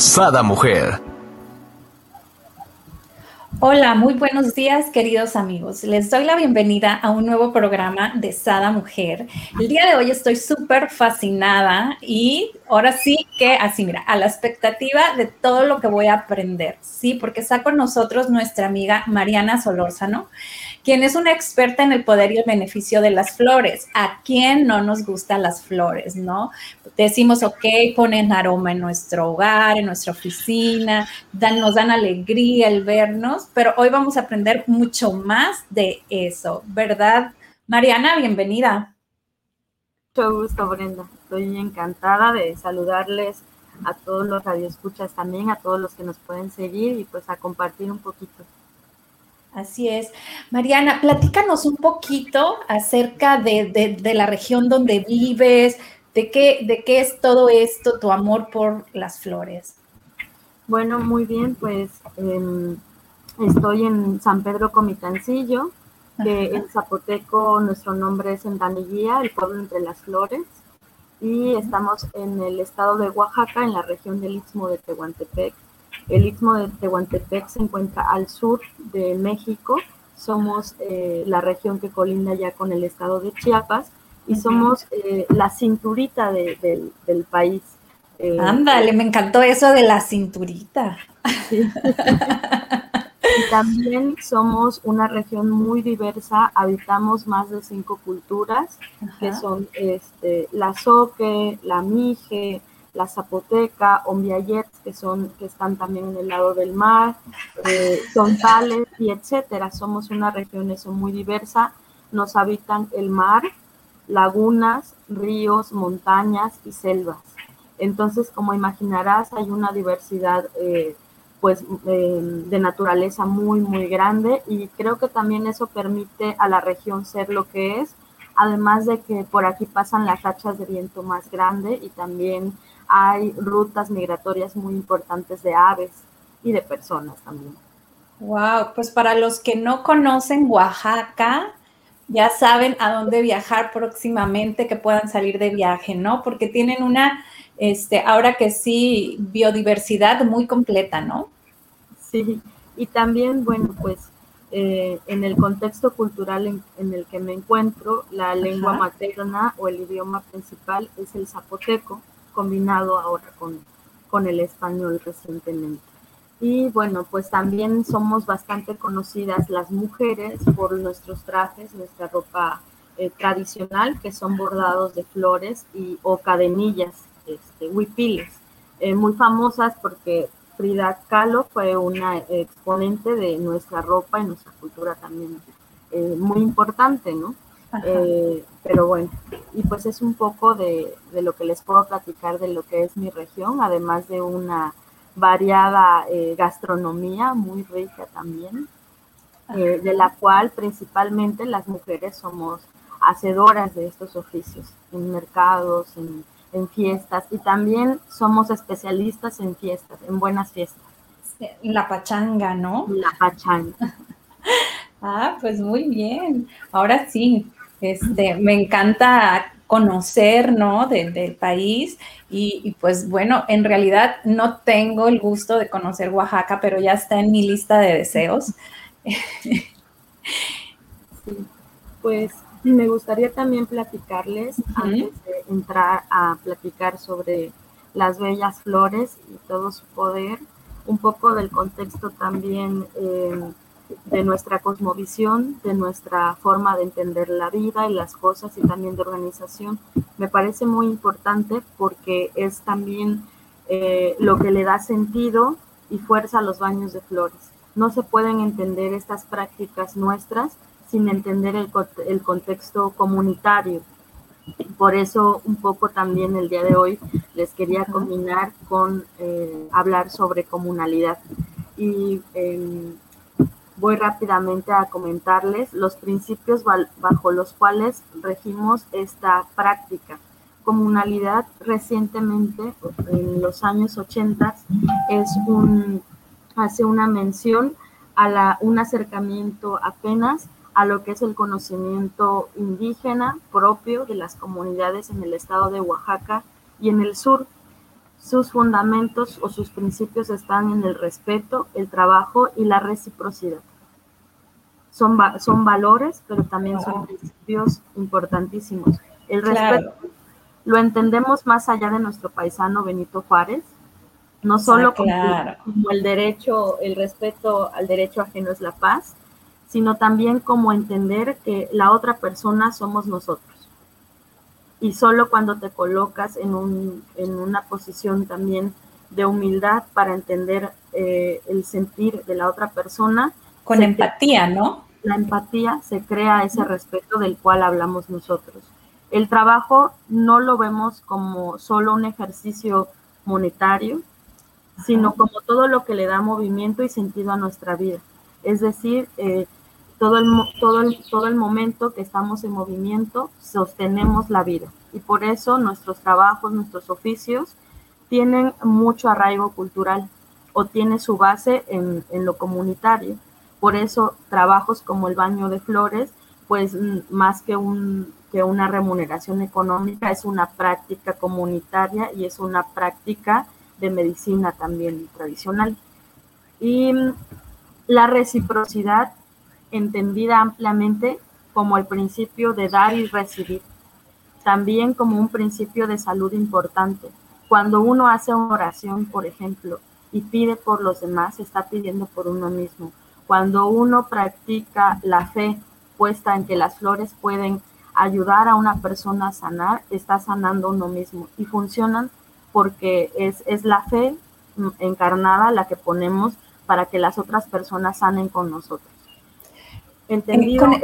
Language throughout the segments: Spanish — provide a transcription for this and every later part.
Sada Mujer. Hola, muy buenos días queridos amigos. Les doy la bienvenida a un nuevo programa de Sada Mujer. El día de hoy estoy súper fascinada y ahora sí que así, mira, a la expectativa de todo lo que voy a aprender, ¿sí? Porque está con nosotros nuestra amiga Mariana Solórzano quien es una experta en el poder y el beneficio de las flores. ¿A quién no nos gustan las flores, no? Decimos, ok, ponen aroma en nuestro hogar, en nuestra oficina, nos dan alegría el vernos, pero hoy vamos a aprender mucho más de eso, ¿verdad? Mariana, bienvenida. Mucho gusto, Brenda. Estoy encantada de saludarles a todos los radioescuchas también, a todos los que nos pueden seguir y pues a compartir un poquito. Así es. Mariana, platícanos un poquito acerca de, la región donde vives, de qué, de qué es todo esto, tu amor por las flores. Bueno, muy bien, pues em, estoy en San Pedro Comitancillo, que en zapoteco nuestro nombre es Endaniguía, el pueblo entre las flores, y estamos en el estado de Oaxaca, en la región del Istmo de Tehuantepec. El Istmo de Tehuantepec se encuentra al sur de México. Somos eh, la región que colinda ya con el estado de Chiapas y somos eh, la cinturita del país. Eh, Ándale, me encantó eso de la cinturita. y también somos una región muy diversa, habitamos más de cinco culturas, que son este, la Soque, la Mije, la Zapoteca, Ombiayets, que que están también en el lado del mar, eh, y etcétera. Somos una región muy diversa. Nos habitan el mar, lagunas, ríos, montañas y selvas. Entonces, como imaginarás, hay una diversidad eh, pues eh, de naturaleza muy, muy grande y creo que también eso permite a la región ser lo que es, además de que por aquí pasan las rachas de viento más grande y también hay rutas migratorias muy importantes de aves y de personas también. Wow, pues para los que no conocen Oaxaca, ya saben a dónde viajar próximamente, que puedan salir de viaje, ¿no? Porque tienen una, este, ahora que sí, biodiversidad muy completa, ¿no? Sí, y también, bueno, pues eh, en el contexto cultural en, el que me encuentro, la lengua materna o el idioma principal es el zapoteco combinado ahora con, con el español recientemente. Y bueno, pues también somos bastante conocidas las mujeres por nuestros trajes, nuestra ropa eh, tradicional, que son bordados de flores y, o cadenillas, este, huipiles, eh, muy famosas porque Frida Kahlo fue una exponente de nuestra ropa y nuestra cultura también eh, muy importante, ¿no? Eh, pero bueno, y pues es un poco de, lo que les puedo platicar de lo que es mi región, además de una variada eh, gastronomía muy rica también, eh, de la cual principalmente las mujeres somos hacedoras de estos oficios en mercados, en, en fiestas y también somos especialistas en fiestas, en buenas fiestas. La pachanga, ¿no? La pachanga. ah, pues muy bien. Ahora sí, este, me encanta conocer, ¿no? del país y, pues bueno, en realidad no tengo el gusto de conocer Oaxaca, pero ya está en mi lista de deseos. pues me gustaría también platicarles, antes de entrar a platicar sobre las bellas flores y todo su poder, un poco del contexto también eh, de nuestra cosmovisión, de nuestra forma de entender la vida y las cosas y también de organización. Me parece muy importante porque es también eh, lo que le da sentido y fuerza a los baños de flores. No se pueden entender estas prácticas nuestras sin entender el, el contexto comunitario. Por eso un poco también el día de hoy les quería combinar con eh, hablar sobre comunalidad. Y em, voy rápidamente a comentarles los principios bajo los cuales regimos esta práctica. Comunalidad recientemente, en los años 80, es un, hace una mención a la, un acercamiento apenas a lo que es el conocimiento indígena propio de las comunidades en el estado de Oaxaca y en el sur. Sus fundamentos o sus principios están en el respeto, el trabajo y la reciprocidad. Son, son valores, pero también son principios importantísimos. El respeto lo entendemos más allá de nuestro paisano Benito Juárez, no solo como, como el derecho, el respeto al derecho ajeno es la paz, sino también como entender que la otra persona somos nosotros. Y solo cuando te colocas en, un, en una posición también de humildad para entender eh, el sentir de la otra persona. Con empatía, ¿no? La empatía se crea ese respeto del cual hablamos nosotros. El trabajo no lo vemos como solo un ejercicio monetario, sino como todo lo que le da movimiento y sentido a nuestra vida. Es decir, eh, todo el, todo, el, todo el momento que estamos en movimiento sostenemos la vida. Y por eso nuestros trabajos, nuestros oficios tienen mucho arraigo cultural o tiene su base en, en lo comunitario. Por eso trabajos como el baño de flores, pues más que, un, que una remuneración económica, es una práctica comunitaria y es una práctica de medicina también tradicional. Y la reciprocidad entendida ampliamente como el principio de dar y recibir, también como un principio de salud importante. Cuando uno hace una oración, por ejemplo, y pide por los demás, está pidiendo por uno mismo. Cuando uno practica la fe puesta en que las flores pueden ayudar a una persona a sanar, está sanando uno mismo. Y funcionan porque es, es la fe encarnada la que ponemos para que las otras personas sanen con nosotros. Entendido, con,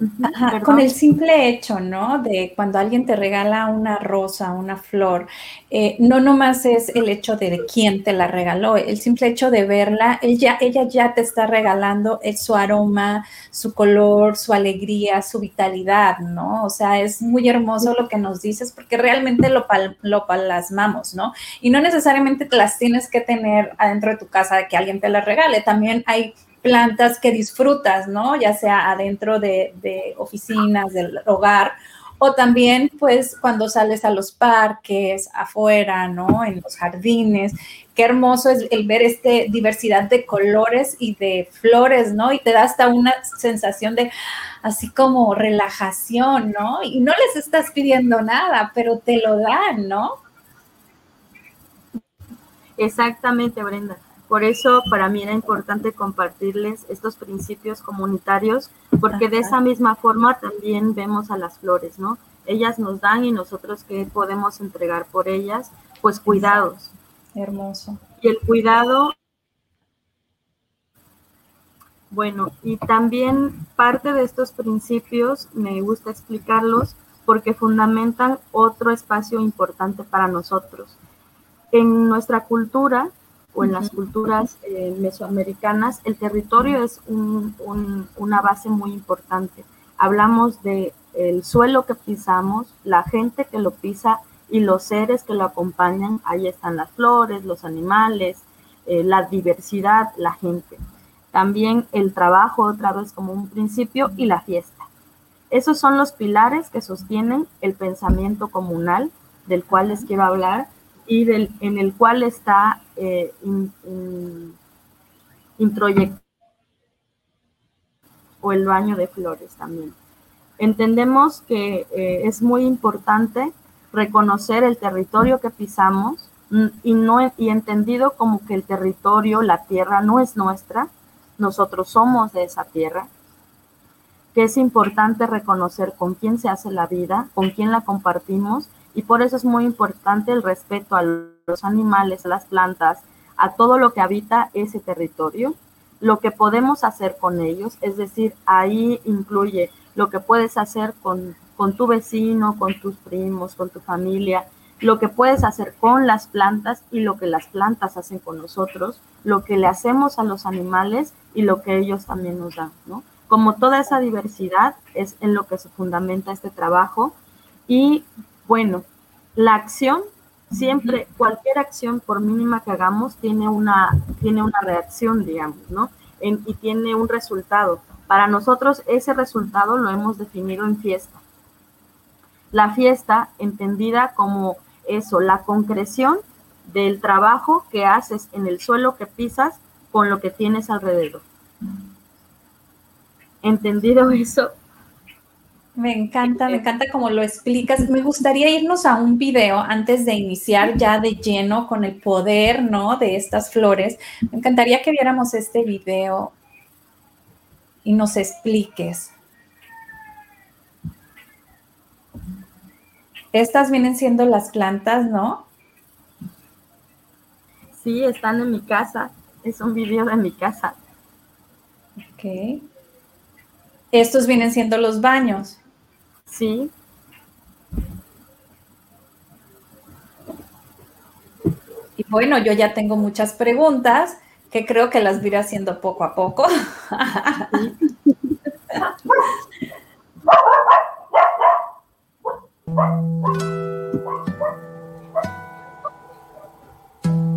explicado. con el simple hecho, ¿no? De cuando alguien te regala una rosa, una flor, eh, no nomás es el hecho de, quién te la regaló, el simple hecho de verla, ella, ella ya te está regalando su aroma, su color, su alegría, su vitalidad, ¿no? O sea, es muy hermoso lo que nos dices porque realmente lo, lo plasmamos, ¿no? Y no necesariamente te las tienes que tener adentro de tu casa de que alguien te las regale, también hay plantas que disfrutas, ¿no? Ya sea adentro de, oficinas, del hogar, o también pues cuando sales a los parques, afuera, ¿no? En los jardines. Qué hermoso es el ver esta diversidad de colores y de flores, ¿no? Y te da hasta una sensación de así como relajación, ¿no? Y no les estás pidiendo nada, pero te lo dan, ¿no? Exactamente, Brenda. Por eso para mí era importante compartirles estos principios comunitarios, porque de esa misma forma también vemos a las flores, ¿no? Ellas nos dan y nosotros qué podemos entregar por ellas, pues cuidados. Hermoso. Y el cuidado, bueno, y también parte de estos principios me gusta explicarlos porque fundamentan otro espacio importante para nosotros. En nuestra cultura, o en las culturas eh, mesoamericanas, el territorio es una base muy importante. Hablamos de el suelo que pisamos, la gente que lo pisa y los seres que lo acompañan. Ahí están las flores, los animales, eh, la diversidad, la gente. También el trabajo, otra vez como un principio, y la fiesta. Esos son los pilares que sostienen el pensamiento comunal del cual les quiero hablar y del, en el cual está eh, introyectado o el baño de flores también. Entendemos que eh, es muy importante reconocer el territorio que pisamos mm, y, no, y entendido como que el territorio, la tierra no es nuestra, nosotros somos de esa tierra, que es importante reconocer con quién se hace la vida, con quién la compartimos y por eso es muy importante el respeto a los animales, a las plantas, a todo lo que habita ese territorio, lo que podemos hacer con ellos, es decir, ahí incluye lo que puedes hacer con con tu vecino, con tus primos, con tu familia, lo que puedes hacer con las plantas y lo que las plantas hacen con nosotros, lo que le hacemos a los animales y lo que ellos también nos dan, ¿no? Como toda esa diversidad es en lo que se fundamenta este trabajo y bueno, la acción siempre, cualquier acción, por mínima que hagamos, tiene una, tiene una reacción, digamos, ¿no? y tiene un resultado. Para nosotros ese resultado lo hemos definido en fiesta. La fiesta entendida como eso, la concreción del trabajo que haces en el suelo que pisas con lo que tienes alrededor. ¿Entendido eso? Me encanta, me encanta cómo lo explicas. Me gustaría irnos a un video antes de iniciar ya de lleno con el poder, ¿no? De estas flores. Me encantaría que viéramos este video y nos expliques. Estas vienen siendo las plantas, ¿no? Sí, están en mi casa. Es un video de mi casa. Ok. Estos vienen siendo los baños. Sí. Y bueno, yo ya tengo muchas preguntas que creo que las iré haciendo poco a poco.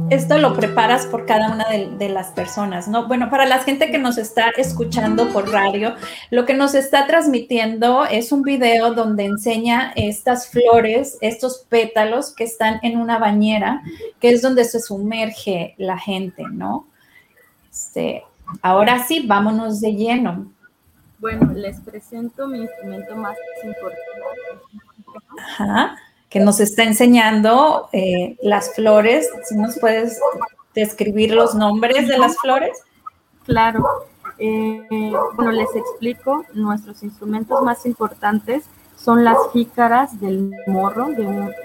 esto lo preparas por cada una de, las personas, ¿no? Bueno, para la gente que nos está escuchando por radio, lo que nos está transmitiendo es un video donde enseña estas flores, estos pétalos que están en una bañera, que es donde se sumerge la gente, ¿no? Este, ahora sí, vámonos de lleno. Bueno, les presento mi instrumento más importante. Ajá que nos está enseñando eh, las flores. Si nos puedes describir los nombres de las flores. Claro. Eh, bueno, les explico. Nuestros instrumentos más importantes son las jícaras del morro.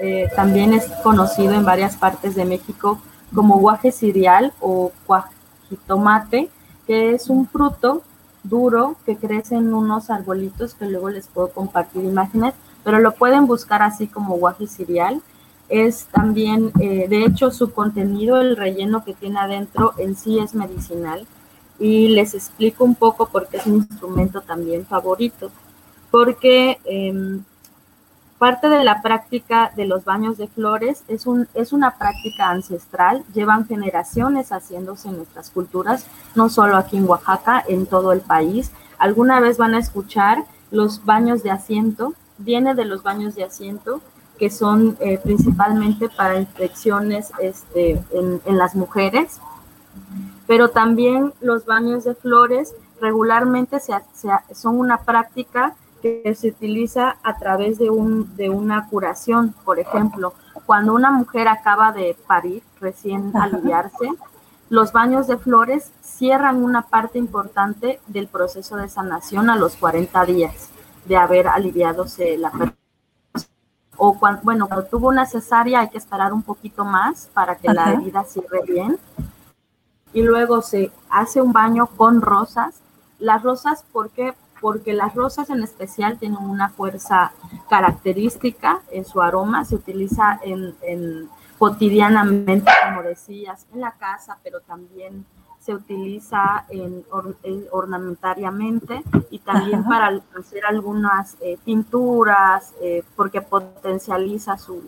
Eh, también es conocido en varias partes de México como guaje cereal o cuajitomate, que es un fruto duro que crece en unos arbolitos que luego les puedo compartir imágenes pero lo pueden buscar así como guaje cereal. Es también, eh, de hecho, su contenido, el relleno que tiene adentro en sí es medicinal. Y les explico un poco por qué es mi instrumento también favorito. Porque em, parte de la práctica de los baños de flores es, un, es una práctica ancestral, llevan generaciones haciéndose en nuestras culturas, no solo aquí en Oaxaca, en todo el país. Alguna vez van a escuchar los baños de asiento, viene de los baños de asiento, que son eh, principalmente para infecciones este, en, las mujeres, pero también los baños de flores regularmente se, son una práctica que se utiliza a través de, un, de una curación. Por ejemplo, cuando una mujer acaba de parir, recién aliviarse, los baños de flores cierran una parte importante del proceso de sanación a los 40 días de haber aliviado la persona. O cuando, bueno, cuando tuvo una cesárea hay que esperar un poquito más para que la herida cierre bien. Y luego se hace un baño con rosas. Las rosas, ¿por qué? Porque las rosas en especial tienen una fuerza característica en su aroma. Se utiliza en, en cotidianamente, como decías, en la casa, pero también se utiliza en, ornamentariamente y también para hacer algunas eh, pinturas eh, porque potencializa su,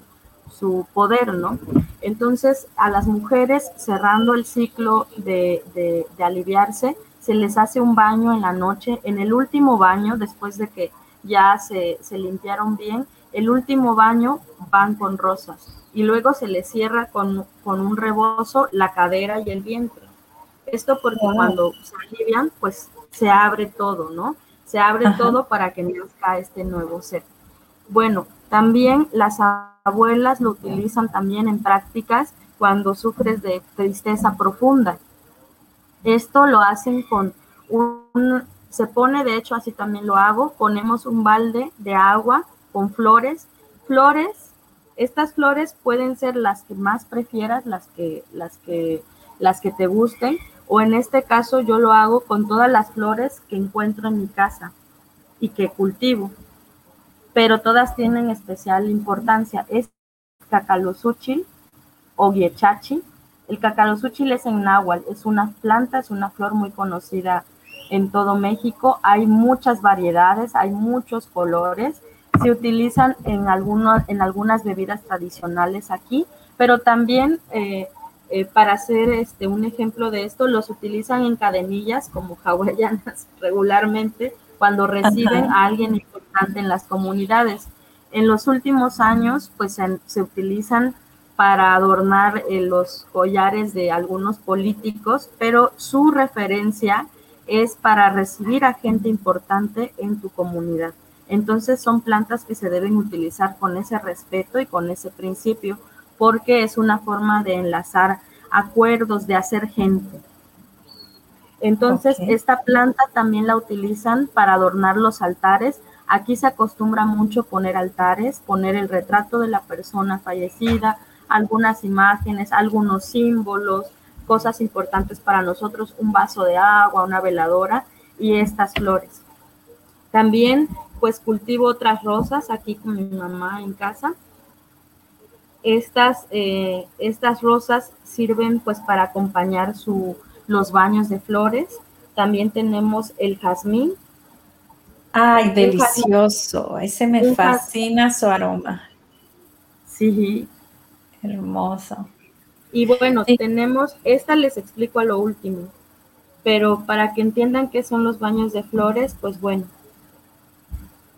su, poder, ¿no? Entonces, a las mujeres, cerrando el ciclo de, de, de, aliviarse, se les hace un baño en la noche. En el último baño, después de que ya se, se limpiaron bien, el último baño van con rosas y luego se les cierra con, con un rebozo la cadera y el vientre. Esto porque cuando se alivian, pues se abre todo, ¿no? Se abre todo para que nazca este nuevo ser. Bueno, también las abuelas lo utilizan también en prácticas cuando sufres de tristeza profunda. Esto lo hacen con un, se pone, de hecho así también lo hago, ponemos un balde de agua con flores. Flores, estas flores pueden ser las que más prefieras, las que, las que, las que te gusten, o en este caso yo lo hago con todas las flores que encuentro en mi casa y que cultivo. pero todas tienen especial importancia. Es cacalosúchil o guiechachi. El cacalosúchil es en náhuatl, es una planta, es una flor muy conocida en todo México. Hay muchas variedades, hay muchos colores. Se utilizan en, algunos, en algunas bebidas tradicionales aquí, pero también eh, eh, para hacer este, un ejemplo de esto, los utilizan en cadenillas como hawaianas regularmente cuando reciben a alguien importante en las comunidades. En los últimos años, pues se, utilizan para adornar eh, los collares de algunos políticos, pero su referencia es para recibir a gente importante en tu comunidad. Entonces son plantas que se deben utilizar con ese respeto y con ese principio, porque es una forma de enlazar acuerdos, de hacer gente. Entonces, esta planta también la utilizan para adornar los altares. Aquí se acostumbra mucho poner altares, poner el retrato de la persona fallecida, algunas imágenes, algunos símbolos, cosas importantes para nosotros, un vaso de agua, una veladora y estas flores. También pues cultivo otras rosas aquí con mi mamá en casa. Estas, eh, estas rosas sirven pues para acompañar su, los baños de flores. También tenemos el jazmín. Ay, delicioso. Ese me fascina su aroma. Sí. Hermoso. Y bueno, tenemos, esta les explico a lo último, pero para que entiendan qué son los baños de flores, pues bueno,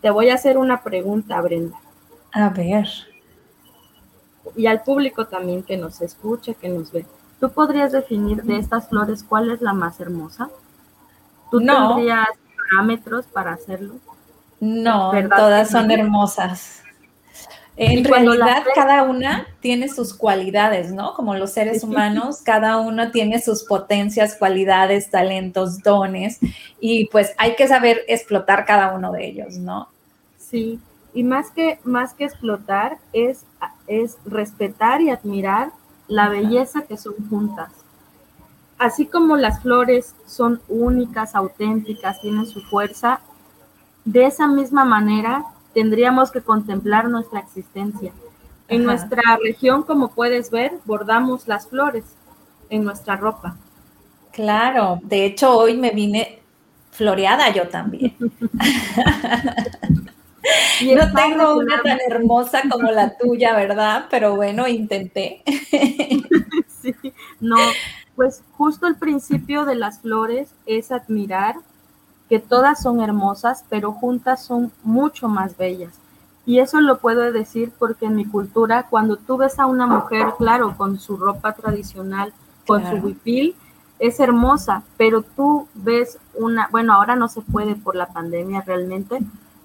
te voy a hacer una pregunta, Brenda. A ver. Y al público también que nos escucha, que nos ve. ¿Tú podrías definir de estas flores cuál es la más hermosa? ¿Tú no. tendrías parámetros para hacerlo? No, todas son hermosas. En realidad, cada una tiene sus cualidades, ¿no? Como los seres humanos, cada uno tiene sus potencias, cualidades, talentos, dones, y pues hay que saber explotar cada uno de ellos, ¿no? Sí, y más que, más que explotar, es, es respetar y admirar la belleza que son juntas. Así como las flores son únicas, auténticas, tienen su fuerza, de esa misma manera tendríamos que contemplar nuestra existencia. En nuestra región, como puedes ver, bordamos las flores en nuestra ropa. Claro, de hecho hoy me vine floreada yo también. no tengo una tan hermosa como la tuya, ¿verdad? Pero bueno, intenté. sí, no, pues justo el principio de las flores es admirar que todas son hermosas, pero juntas son mucho más bellas. Y eso lo puedo decir porque en mi cultura, cuando tú ves a una mujer, claro, con su ropa tradicional, con su huipil, es hermosa, pero tú ves una, bueno, ahora no se puede por la pandemia realmente,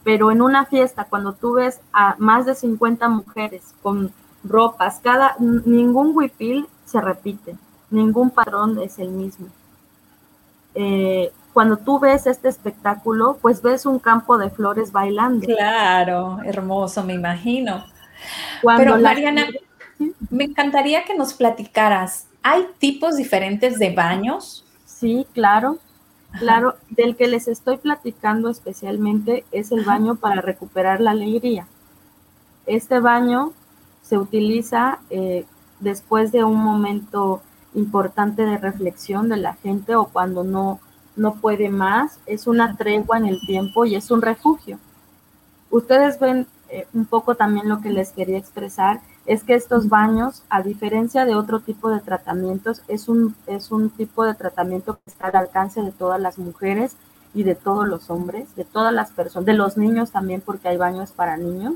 pero en una fiesta, cuando tú ves a más de 50 mujeres con ropas, cada, ningún huipil se repite, ningún patrón es el mismo. Eh, cuando tú ves este espectáculo, pues ves un campo de flores bailando. Claro, hermoso, me imagino. Pero Mariana, me encantaría que nos platicaras, ¿hay tipos diferentes de baños? Sí, claro. Claro, del que les estoy platicando especialmente es el baño para recuperar la alegría. Este baño se utiliza eh, después de un momento importante de reflexión de la gente o cuando no, no puede más. Es una tregua en el tiempo y es un refugio. Ustedes ven eh, un poco también lo que les quería expresar es que estos baños, a diferencia de otro tipo de tratamientos, es un, es un tipo de tratamiento que está al alcance de todas las mujeres y de todos los hombres, de todas las personas, de los niños también, porque hay baños para niños.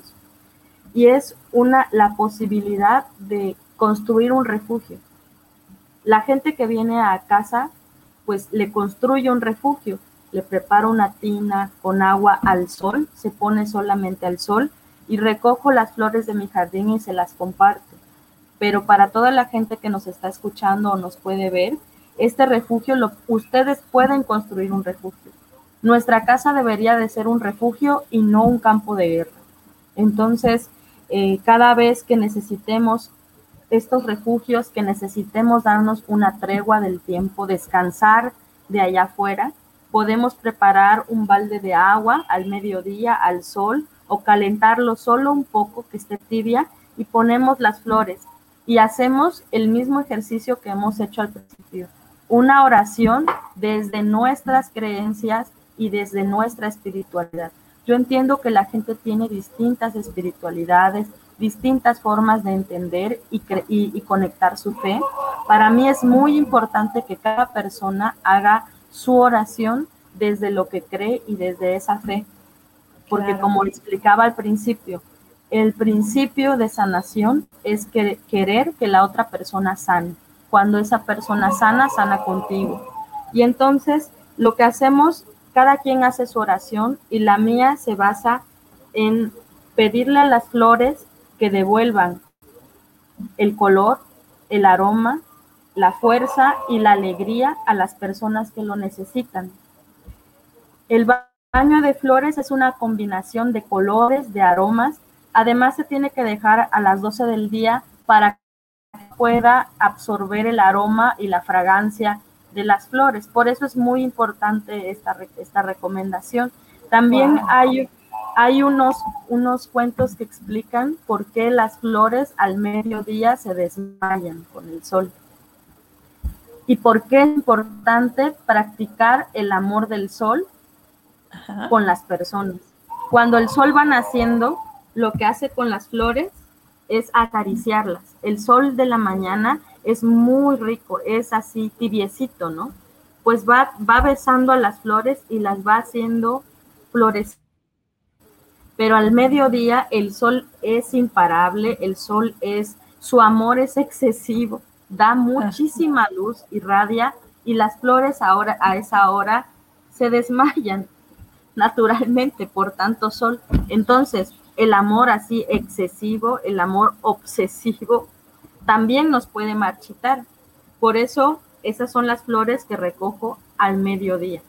Y es una, la posibilidad de construir un refugio. La gente que viene a casa, pues le construye un refugio, le prepara una tina con agua al sol, se pone solamente al sol y recojo las flores de mi jardín y se las comparto. Pero para toda la gente que nos está escuchando o nos puede ver, este refugio, lo, ustedes pueden construir un refugio. Nuestra casa debería de ser un refugio y no un campo de guerra. Entonces, eh, cada vez que necesitemos estos refugios, que necesitemos darnos una tregua del tiempo, descansar de allá afuera, podemos preparar un balde de agua al mediodía, al sol, o calentarlo solo un poco, que esté tibia, y ponemos las flores y hacemos el mismo ejercicio que hemos hecho al principio. Una oración desde nuestras creencias y desde nuestra espiritualidad. Yo entiendo que la gente tiene distintas espiritualidades, distintas formas de entender y, y, conectar su fe. Para mí es muy importante que cada persona haga su oración desde lo que cree y desde esa fe. Porque como explicaba al principio, el principio de sanación es que, querer que la otra persona sane. Cuando esa persona sana, sana contigo. Y entonces lo que hacemos cada quien hace su oración y la mía se basa en pedirle a las flores que devuelvan el color, el aroma, la fuerza y la alegría a las personas que lo necesitan. El baño de flores es una combinación de colores, de aromas. Además, se tiene que dejar a las 12 del día para que pueda absorber el aroma y la fragancia de las flores. Por eso es muy importante esta, esta recomendación. También hay, hay unos, unos cuentos que explican por qué las flores al mediodía se desmayan con el sol. Y por qué es importante practicar el amor del sol con las personas. Cuando el sol va naciendo, lo que hace con las flores es acariciarlas. El sol de la mañana es muy rico, es así tibiecito, ¿no? Pues va, va besando a las flores y las va haciendo flores. Pero al mediodía el sol es imparable, el sol es, su amor es excesivo, da muchísima luz, irradia y las flores ahora a esa hora se desmayan naturalmente por tanto sol. Entonces, el amor así excesivo, el amor obsesivo, también nos puede marchitar. Por eso, esas son las flores que recojo al mediodía.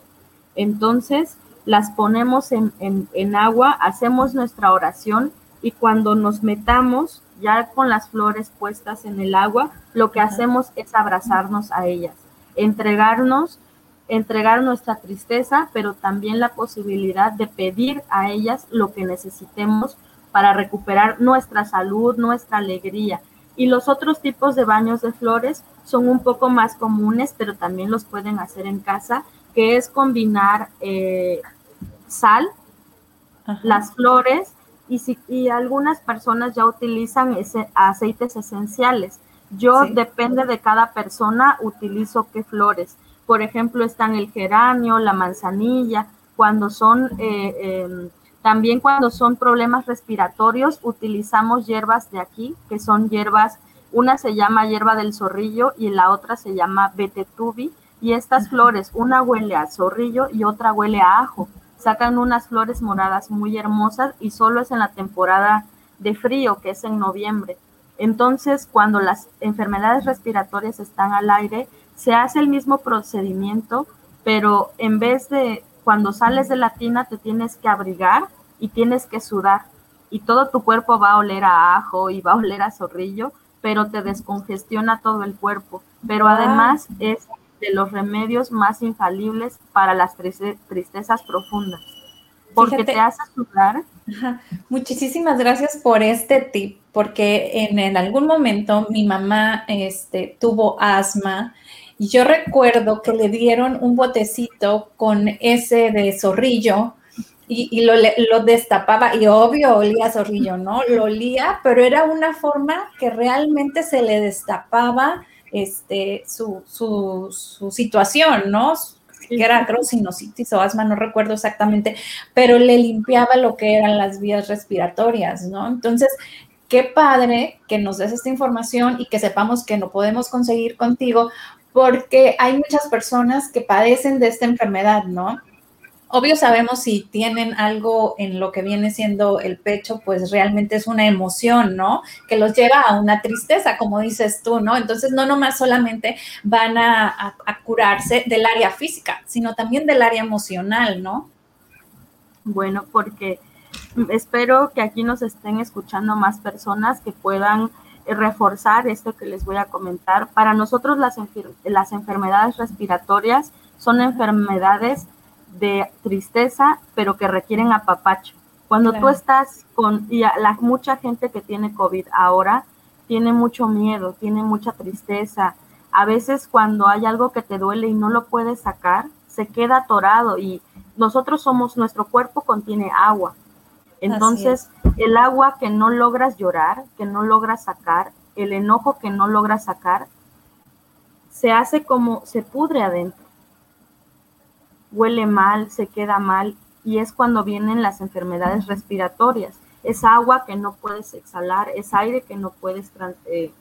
Entonces, las ponemos en, en, agua, hacemos nuestra oración y cuando nos metamos ya con las flores puestas en el agua, lo que hacemos es abrazarnos a ellas, entregarnos, entregar nuestra tristeza, pero también la posibilidad de pedir a ellas lo que necesitemos para recuperar nuestra salud, nuestra alegría. Y los otros tipos de baños de flores son un poco más comunes, pero también los pueden hacer en casa, que es combinar eh, sal, las flores, y, si, y algunas personas ya utilizan ese, aceites esenciales. Yo, depende de cada persona, utilizo qué flores. Por ejemplo, están el geranio, la manzanilla, cuando son eh, em, también cuando son problemas respiratorios, utilizamos hierbas de aquí, que son hierbas, una se llama hierba del zorrillo y la otra se llama betetubi. Y estas flores, una huele a zorrillo y otra huele a ajo. Sacan unas flores moradas muy hermosas y solo es en la temporada de frío, que es en noviembre. Entonces, cuando las enfermedades respiratorias están al aire, se hace el mismo procedimiento, pero en vez de cuando sales de la tina te tienes que abrigar y tienes que sudar. Y todo tu cuerpo va a oler a ajo y va a oler a zorrillo, pero te descongestiona todo el cuerpo. Pero además es de los remedios más infalibles para las tristezas profundas, porque te hace sudar. Muchísimas gracias por este tip, porque en, en, algún momento mi mamá este, tuvo asma yo recuerdo que le dieron un botecito con ese de zorrillo y, lo, lo, destapaba y obvio olía zorrillo, ¿no? Lo olía, pero era una forma que realmente se le destapaba este, su, su, su situación, ¿no? que era creo sinusitis o asma, no recuerdo exactamente, pero le limpiaba lo que eran las vías respiratorias, ¿no? Entonces, qué padre que nos des esta información y que sepamos que no podemos conseguir contigo, porque hay muchas personas que padecen de esta enfermedad, ¿no? Obvio sabemos si tienen algo en lo que viene siendo el pecho, pues realmente es una emoción, ¿no? Que los lleva a una tristeza, como dices tú, ¿no? Entonces no nomás solamente van a, curarse del área física, sino también del área emocional, ¿no? Bueno, porque espero que aquí nos estén escuchando más personas que puedan reforzar esto que les voy a comentar. Para nosotros las, las enfermedades respiratorias son enfermedades de tristeza, pero que requieren apapacho. Cuando tú estás con, y la, mucha gente que tiene COVID ahora tiene mucho miedo, tiene mucha tristeza. A veces cuando hay algo que te duele y no lo puedes sacar, se queda atorado y nosotros somos, nuestro cuerpo contiene agua. Entonces, el agua que no logras llorar, que no logras sacar, el enojo que no logras sacar, se hace como, se pudre adentro. Huele mal, se queda mal y es cuando vienen las enfermedades respiratorias. Es agua que no puedes exhalar, es aire que no puedes, eh,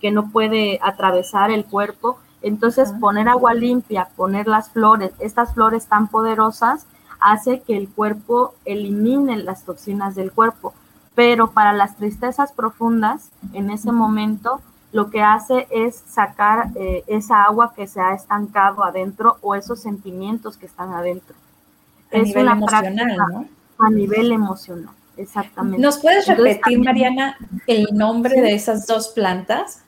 que no puede atravesar el cuerpo. Entonces, poner agua limpia, poner las flores, estas flores tan poderosas, hace que el cuerpo elimine las toxinas del cuerpo. Pero para las tristezas profundas, en ese momento, lo que hace es sacar eh, esa agua que se ha estancado adentro o esos sentimientos que están adentro. A es nivel emocional, ¿no? A nivel emocional, exactamente. ¿Nos puedes repetir, Mariana, el nombre de esas dos plantas?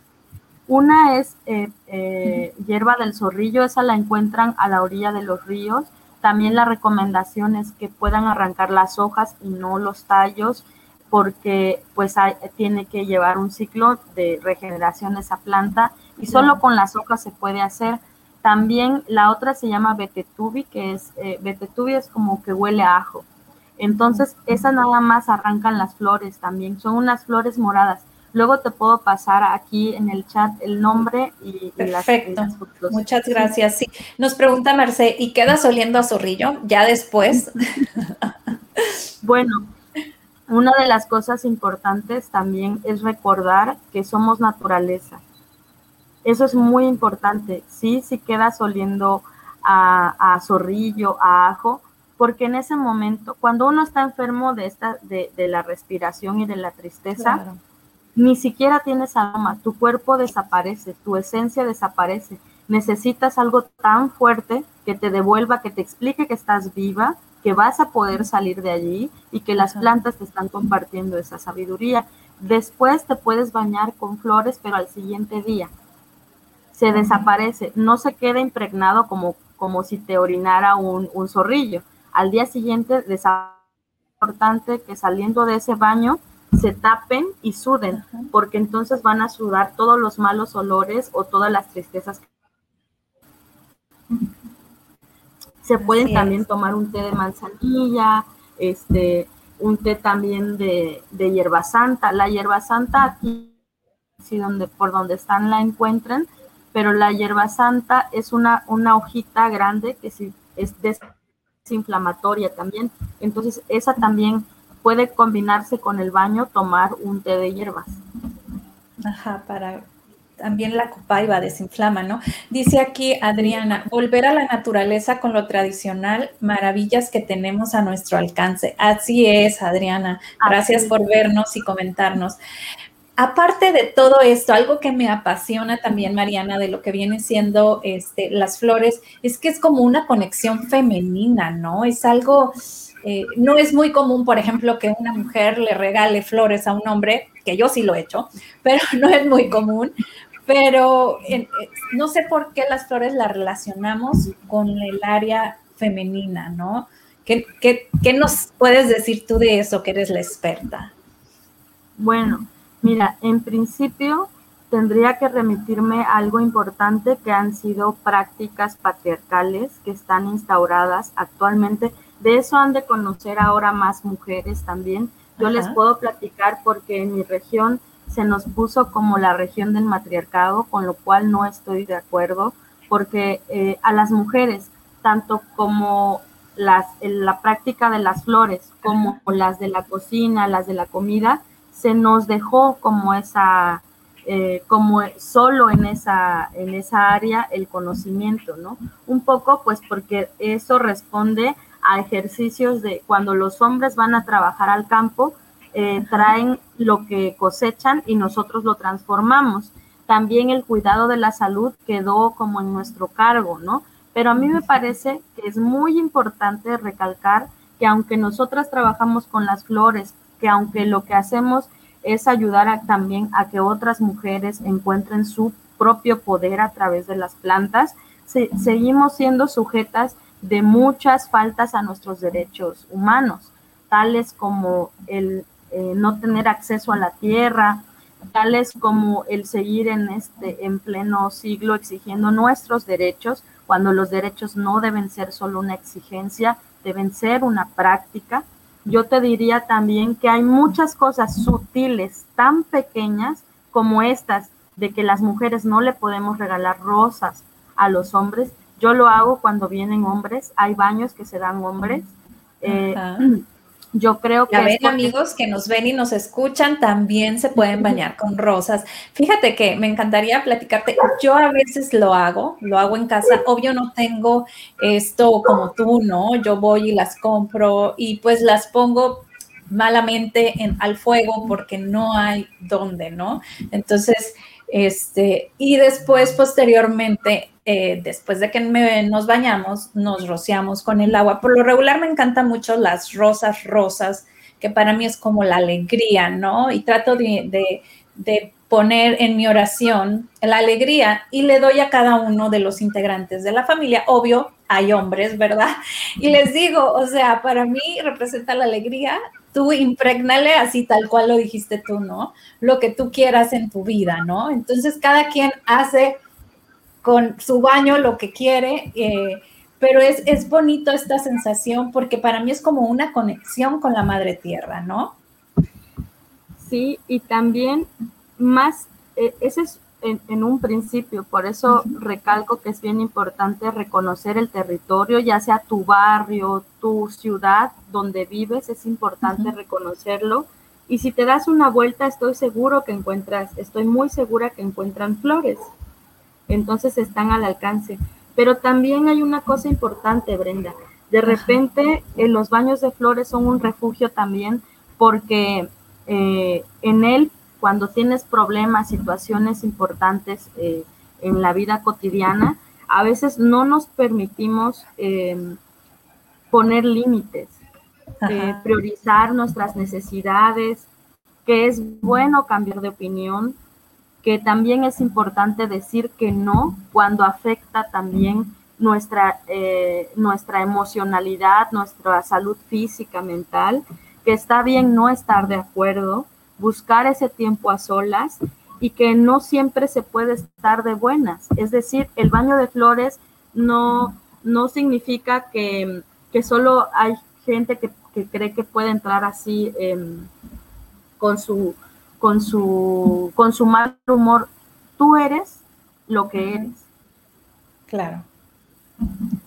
Una es eh, eh, hierba del zorrillo, esa la encuentran a la orilla de los ríos. También la recomendación es que puedan arrancar las hojas y no los tallos, porque pues tiene que llevar un ciclo de regeneración esa planta y solo con las hojas se puede hacer. También la otra se llama betetubi, que es, eh, betetubi es como que huele a ajo. Entonces, esas nada más arrancan las flores también, son unas flores moradas. Luego te puedo pasar aquí en el chat el nombre y, Perfecto. las, Muchas gracias. Sí. Nos pregunta Marce, ¿y quedas oliendo a zorrillo ya después? bueno, una de las cosas importantes también es recordar que somos naturaleza. Eso es muy importante. Sí, si quedas oliendo a, zorrillo, a ajo, porque en ese momento, cuando uno está enfermo de, esta, de, la respiración y de la tristeza, ni siquiera tienes alma, tu cuerpo desaparece, tu esencia desaparece. Necesitas algo tan fuerte que te devuelva, que te explique que estás viva, que vas a poder salir de allí y que las plantas te están compartiendo esa sabiduría. Después te puedes bañar con flores, pero al siguiente día se desaparece, no se queda impregnado como, como si te orinara un, zorrillo. Al día siguiente es importante que saliendo de ese baño se tapen y suden, porque entonces van a sudar todos los malos olores o todas las tristezas. Se pueden también tomar un té de manzanilla, este, un té también de, de hierba santa. La hierba santa aquí, si donde, por donde están la encuentren, pero la hierba santa es una, una hojita grande que es desinflamatoria también. Entonces, esa también puede combinarse con el baño, tomar un té de hierbas. Ajá, para también la copaiba desinflama, ¿no? Dice aquí Adriana, volver a la naturaleza con lo tradicional, maravillas que tenemos a nuestro alcance. Así es, Adriana. Gracias por vernos y comentarnos aparte de todo esto, algo que me apasiona también, Mariana, de lo que viene siendo este, las flores, es que es como una conexión femenina, ¿no? Es algo, eh, no es muy común, por ejemplo, que una mujer le regale flores a un hombre, que yo sí lo he hecho, pero no es muy común. Pero eh, no sé por qué las flores las relacionamos con el área femenina, ¿no? ¿Qué, qué nos puedes decir tú de eso, que eres la experta? Bueno, Mira, en principio tendría que remitirme a algo importante que han sido prácticas patriarcales que están instauradas actualmente. De eso han de conocer ahora más mujeres también. Yo les puedo platicar porque en mi región se nos puso como la región del matriarcado, con lo cual no estoy de acuerdo, porque eh, a las mujeres, tanto como las, la práctica de las flores, como las de la cocina, las de la comida, se nos dejó como esa, eh, como solo en esa, en esa área el conocimiento, ¿no? Un poco pues porque eso responde a ejercicios de cuando los hombres van a trabajar al campo, eh, traen lo que cosechan y nosotros lo transformamos. También el cuidado de la salud quedó como en nuestro cargo, ¿no? Pero a mí me parece que es muy importante recalcar que aunque nosotras trabajamos con las flores, que aunque lo que hacemos es ayudar también a que otras mujeres encuentren su propio poder a través de las plantas, seguimos siendo sujetas de muchas faltas a nuestros derechos humanos. tales como el eh, no tener acceso a la tierra, tales como el seguir en este en pleno siglo exigiendo nuestros derechos, cuando los derechos no deben ser solo una exigencia, deben ser una práctica. Yo te diría también que hay muchas cosas sutiles, tan pequeñas como estas, de que las mujeres no le podemos regalar rosas a los hombres. Yo lo hago cuando vienen hombres, hay baños que se dan hombres. Eh, yo creo que... A ver, amigos que nos ven y nos escuchan, también se pueden bañar con rosas. Fíjate que me encantaría platicarte. Yo a veces lo hago, lo hago en casa. Obvio no tengo esto como tú, ¿no? Yo voy y las compro y pues las pongo malamente en, al fuego porque no hay dónde, ¿no? Entonces, este, y después, posteriormente, eh, después de que nos bañamos, nos rociamos con el agua. Por lo regular me encantan mucho las rosas rosas, que para mí es como la alegría, ¿no? Y trato de, de poner en mi oración la alegría y le doy a cada uno de los integrantes de la familia. Obvio, hay hombres, ¿verdad? Y les digo, o sea, para mí representa la alegría tú impregnale así tal cual lo dijiste tú, ¿no? Lo que tú quieras en tu vida, ¿no? Entonces cada quien hace con su baño lo que quiere, eh, pero es, es bonito esta sensación porque para mí es como una conexión con la madre tierra, ¿no? Sí, y también más, eh, ese es en, un principio, por eso recalco que es bien importante reconocer el territorio, ya sea tu barrio, tu ciudad donde vives, es importante reconocerlo. Y si te das una vuelta, estoy seguro que encuentras, estoy muy segura que encuentran flores. Entonces están al alcance. Pero también hay una cosa importante, Brenda. De repente, en los baños de flores son un refugio también porque eh, en él cuando tienes problemas, situaciones importantes eh, en la vida cotidiana, a veces no nos permitimos em, poner límites, eh, priorizar nuestras necesidades, que es bueno cambiar de opinión, que también es importante decir que no cuando afecta también nuestra, eh, nuestra emocionalidad, nuestra salud física, mental, que está bien no estar de acuerdo, buscar ese tiempo a solas y que no siempre se puede estar de buenas. Es decir, el baño de flores no, no significa que, solo hay gente que, cree que puede entrar así em, con, su, con, su, con su mal humor. Tú eres lo que eres. Claro.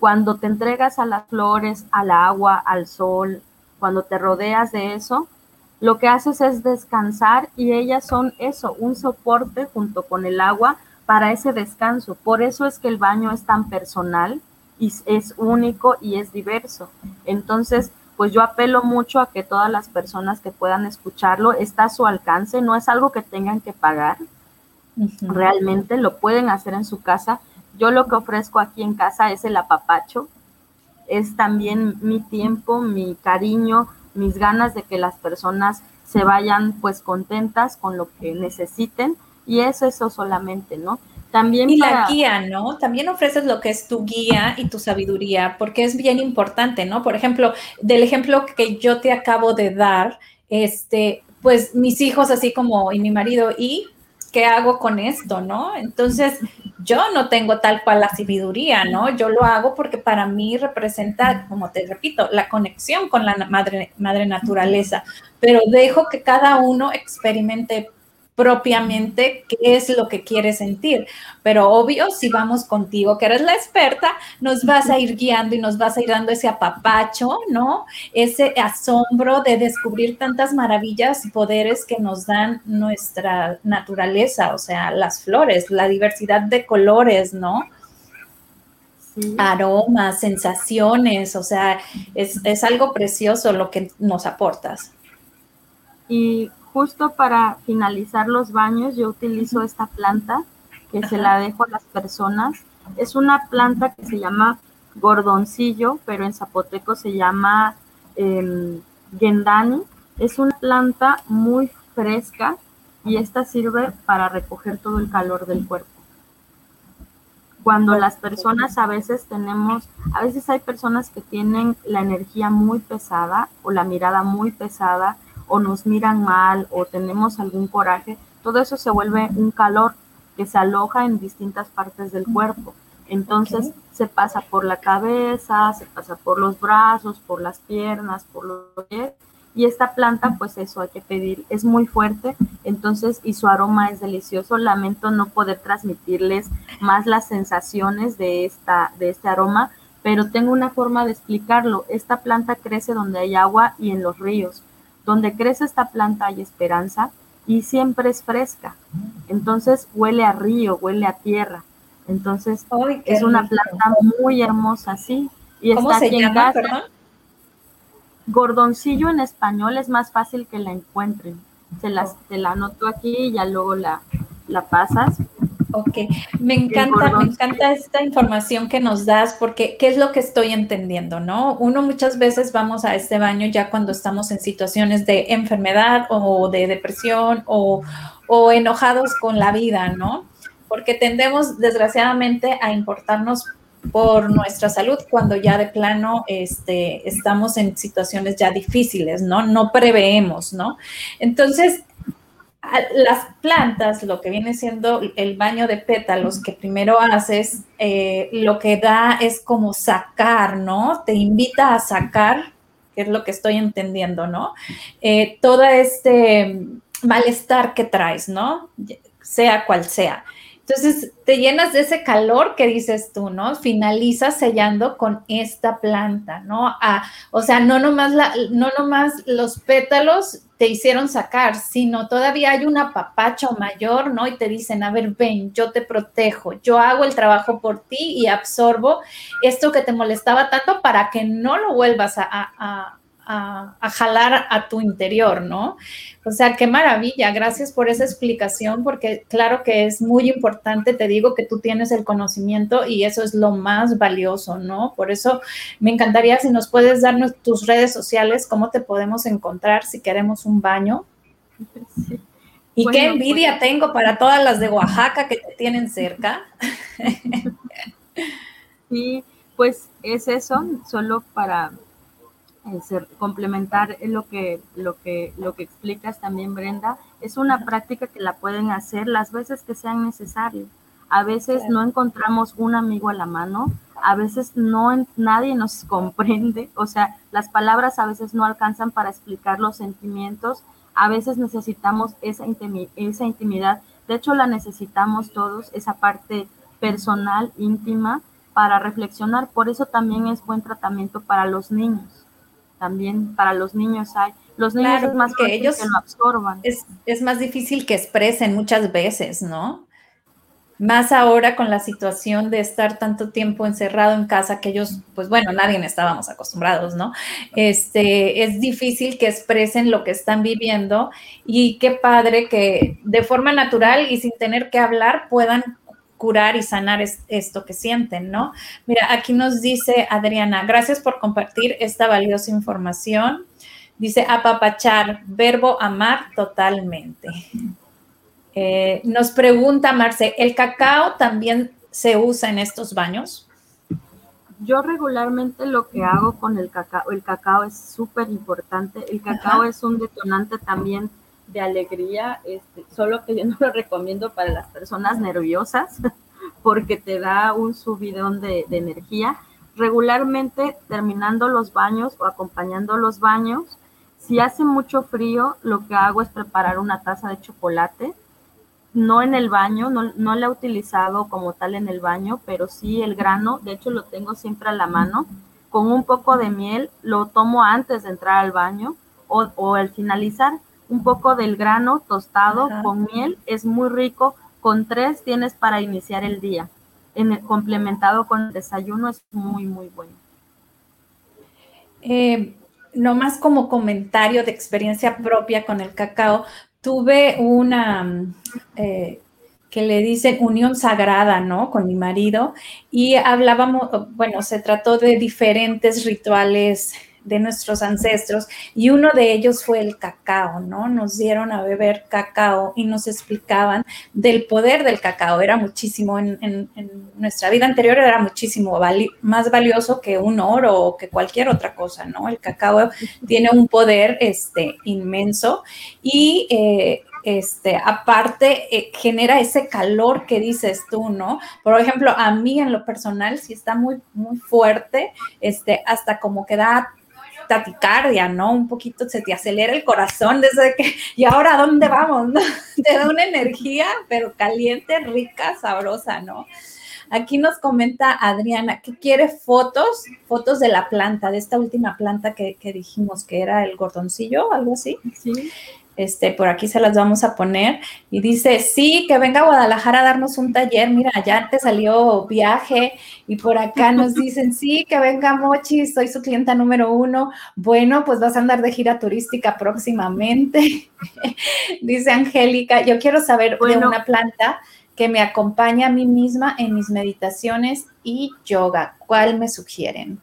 Cuando te entregas a las flores, al agua, al sol, cuando te rodeas de eso, lo que haces es descansar y ellas son eso, un soporte junto con el agua para ese descanso. Por eso es que el baño es tan personal y es único y es diverso. Entonces, pues yo apelo mucho a que todas las personas que puedan escucharlo está a su alcance, no es algo que tengan que pagar. Realmente lo pueden hacer en su casa. Yo lo que ofrezco aquí en casa es el apapacho, es también mi tiempo, mi cariño, mis ganas de que las personas se vayan pues contentas con lo que necesiten y es eso solamente, ¿no? También y la guía, ¿no? También ofreces lo que es tu guía y tu sabiduría, porque es bien importante, ¿no? Por ejemplo, del ejemplo que yo te acabo de dar, este, pues mis hijos así como y mi marido y ¿qué hago con esto, no? Entonces, yo no tengo tal cual la sabiduría, ¿no? Yo lo hago porque para mí representa, como te repito, la conexión con la madre, madre naturaleza, pero dejo que cada uno experimente propiamente qué es lo que quiere sentir. Pero obvio, si vamos contigo, que eres la experta, nos vas a ir guiando y nos vas a ir dando ese apapacho, ¿no? Ese asombro de descubrir tantas maravillas y poderes que nos dan nuestra naturaleza, o sea, las flores, la diversidad de colores, ¿no? aromas, sensaciones, o sea, es, es, algo precioso lo que nos aportas. Y justo para finalizar los baños yo utilizo esta planta que se la dejo a las personas. Es una planta que se llama gordoncillo, pero en zapoteco se llama eh, gendani. Es una planta muy fresca y esta sirve para recoger todo el calor del cuerpo. Cuando las personas a veces tenemos, a veces hay personas que tienen la energía muy pesada o la mirada muy pesada o nos miran mal o tenemos algún coraje, todo eso se vuelve un calor que se aloja en distintas partes del cuerpo. Entonces se pasa por la cabeza, se pasa por los brazos, por las piernas, por los pies. Y esta planta, pues eso hay que pedir, es muy fuerte, entonces, y su aroma es delicioso. Lamento no poder transmitirles más las sensaciones de, esta, de este aroma, pero tengo una forma de explicarlo. Esta planta crece donde hay agua y en los ríos. Donde crece esta planta hay esperanza y siempre es fresca. Entonces huele a río, huele a tierra. Entonces, es una planta muy hermosa, sí. Y ¿Cómo se llama, perdón? Gordoncillo en español es más fácil que la encuentren. Se las, te la anoto aquí y ya luego la, la pasas. Ok, me encanta, me encanta esta información que nos das porque qué es lo que estoy entendiendo, ¿no? Uno muchas veces vamos a este baño ya cuando estamos en situaciones de enfermedad o de depresión o, o enojados con la vida, ¿no? porque tendemos desgraciadamente a importarnos por nuestra salud cuando ya de plano este, estamos en situaciones ya difíciles, ¿no? No preveemos, ¿no? Entonces, las plantas, lo que viene siendo el baño de pétalos que primero haces, eh, lo que da es como sacar, ¿no? Te invita a sacar, que es lo que estoy entendiendo, ¿no? Eh, todo este malestar que traes, ¿no? Sea cual sea. Entonces, te llenas de ese calor que dices tú, ¿no? Finalizas sellando con esta planta, ¿no? o sea, no nomás, la, no nomás los pétalos te hicieron sacar, sino todavía hay una papacha mayor, ¿no? Y te dicen, a ver, ven, yo te protejo, yo hago el trabajo por ti y absorbo esto que te molestaba tanto para que no lo vuelvas a a, jalar a tu interior, ¿no? O sea, qué maravilla, gracias por esa explicación, porque claro que es muy importante, te digo que tú tienes el conocimiento y eso es lo más valioso, ¿no? Por eso me encantaría si nos puedes darnos tus redes sociales, cómo te podemos encontrar si queremos un baño. Y qué envidia pues tengo para todas las de Oaxaca que te tienen cerca. Sí, pues es eso, solo para complementar lo que, lo, que, lo que explicas también, Brenda, es una práctica que la pueden hacer las veces que sean necesarias. A veces no encontramos un amigo a la mano, a veces no nadie nos comprende, o sea, las palabras a veces no alcanzan para explicar los sentimientos, a veces necesitamos esa, esa intimidad, de hecho la necesitamos todos, esa parte personal, íntima, para reflexionar, por eso también es buen tratamiento para los niños también para los niños hay. Los niños es más que ellos que lo absorban. Es, es, más difícil que expresen muchas veces, ¿no? Más ahora con la situación de estar tanto tiempo encerrado en casa que ellos, pues bueno, nadie estábamos acostumbrados, ¿no? Este, es difícil que expresen lo que están viviendo y qué padre que de forma natural y sin tener que hablar puedan curar y sanar esto que sienten, ¿no? Mira, aquí nos dice Adriana, gracias por compartir esta valiosa información. Dice apapachar, verbo amar totalmente. Eh, nos pregunta Marce, ¿el cacao también se usa en estos baños? Yo regularmente lo que hago con el cacao, el cacao es súper importante. El cacao es un detonante también de alegría, este, solo que yo no lo recomiendo para las personas nerviosas porque te da un subidón de, de energía. Regularmente terminando los baños o acompañando los baños, si hace mucho frío, lo que hago es preparar una taza de chocolate, no en el baño, no, no la he utilizado como tal en el baño, pero sí el grano, de hecho lo tengo siempre a la mano, con un poco de miel, lo tomo antes de entrar al baño o, o al finalizar un poco del grano tostado con miel, es muy rico. Con tres tienes para iniciar el día. En el, complementado con el desayuno es muy, muy bueno. Eh, no más como comentario de experiencia propia con el cacao, tuve una eh, que le dicen unión sagrada, ¿no? Con mi marido y hablábamos, bueno, se trató de diferentes rituales de nuestros ancestros y uno de ellos fue el cacao, ¿no? Nos dieron a beber cacao y nos explicaban del poder del cacao. Era muchísimo, en, nuestra vida anterior era muchísimo más valioso que un oro o que cualquier otra cosa, ¿no? El cacao tiene un poder este, inmenso y... Eh, este, aparte eh, genera ese calor que dices tú, ¿no? Por ejemplo, a mí en lo personal, si está muy, muy fuerte, este, hasta como que da taticardia, ¿no? Un poquito se te acelera el corazón desde que, ¿y ahora dónde vamos? ¿no? Te da una energía, pero caliente, rica, sabrosa, ¿no? Aquí nos comenta Adriana que quiere fotos, fotos de la planta, de esta última planta que, que dijimos que era el gordoncillo, algo así. Sí. Este, por aquí se las vamos a poner. Y dice, sí, que venga a Guadalajara a darnos un taller. Mira, ya te salió viaje. Y por acá nos dicen, sí, que venga Mochi, soy su clienta número uno. Bueno, pues vas a andar de gira turística próximamente. dice Angélica, yo quiero saber de una planta que me acompaña a mí misma en mis meditaciones y yoga. ¿Cuál me sugieren?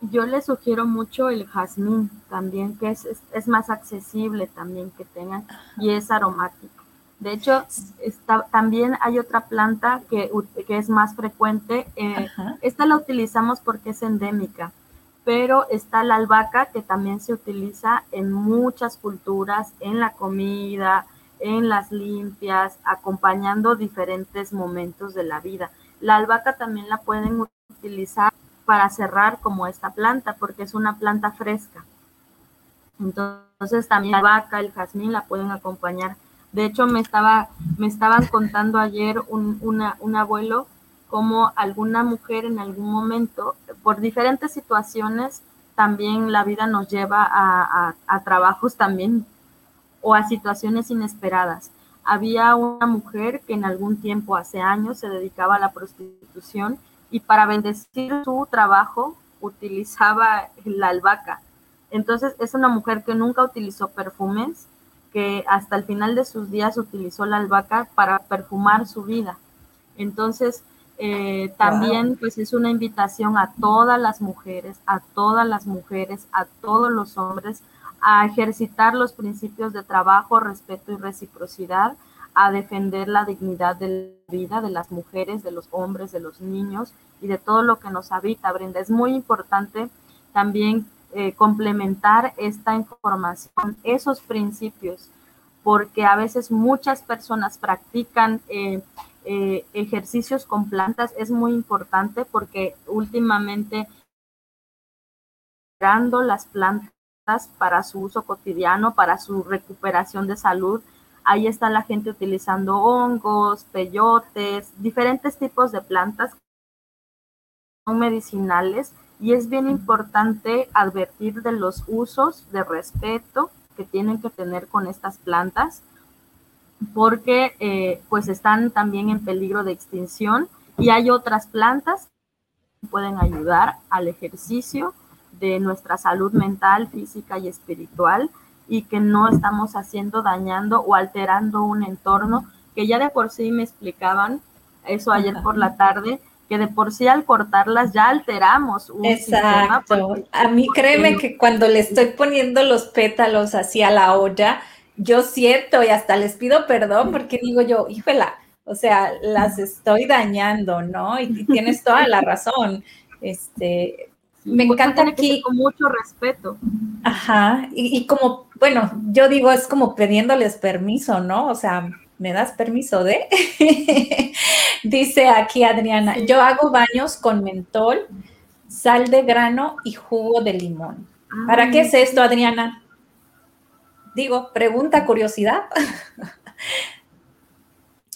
Yo le sugiero mucho el jazmín también, que es, es, más accesible también que tengan y es aromático. De hecho, está, también hay otra planta que, que es más frecuente. Eh, esta la utilizamos porque es endémica, pero está la albahaca que también se utiliza en muchas culturas, en la comida, en las limpias, acompañando diferentes momentos de la vida. La albahaca también la pueden utilizar para cerrar como esta planta, porque es una planta fresca. Entonces también la vaca, el jazmín la pueden acompañar. De hecho, me, estaba, me estaban contando ayer un, un abuelo como alguna mujer en algún momento, por diferentes situaciones, también la vida nos lleva a, a trabajos también o a situaciones inesperadas. Había una mujer que en algún tiempo, hace años, se dedicaba a la prostitución y para bendecir su trabajo utilizaba la albahaca. Entonces es una mujer que nunca utilizó perfumes, que hasta el final de sus días utilizó la albahaca para perfumar su vida. Entonces eh, también pues es una invitación a todas las mujeres, a todas las mujeres, a todos los hombres a ejercitar los principios de trabajo, respeto y reciprocidad, a defender la dignidad de la vida de las mujeres, de los hombres, de los niños y de todo lo que nos habita, Brenda. Es muy importante también eh, complementar esta información, esos principios, porque a veces muchas personas practican eh, eh, ejercicios con plantas. Es muy importante porque últimamente las plantas para su uso cotidiano, para su recuperación de salud, Ahí está la gente utilizando hongos, peyotes, diferentes tipos de plantas son medicinales y es bien importante advertir de los usos de respeto que tienen que tener con estas plantas porque eh, pues están también en peligro de extinción y hay otras plantas que pueden ayudar al ejercicio de nuestra salud mental, física y espiritual y que no estamos haciendo, dañando o alterando un entorno que ya de por sí me explicaban eso ayer por la tarde, que de por sí al cortarlas ya alteramos un Exacto. a mí créeme que cuando le estoy poniendo los pétalos así a la olla, yo siento y hasta les pido perdón porque digo yo, híjola, o sea, las estoy dañando, ¿no? Y, y tienes toda la razón. Este, me encanta aquí. Con mucho respeto. Ajá, y, como, bueno, yo digo, es como pidiéndoles permiso, ¿no? O sea, ¿me das permiso de? Dice aquí Adriana, yo hago baños con mentol, sal de grano y jugo de limón. ¿Para qué es esto, Adriana? Digo, pregunta, curiosidad.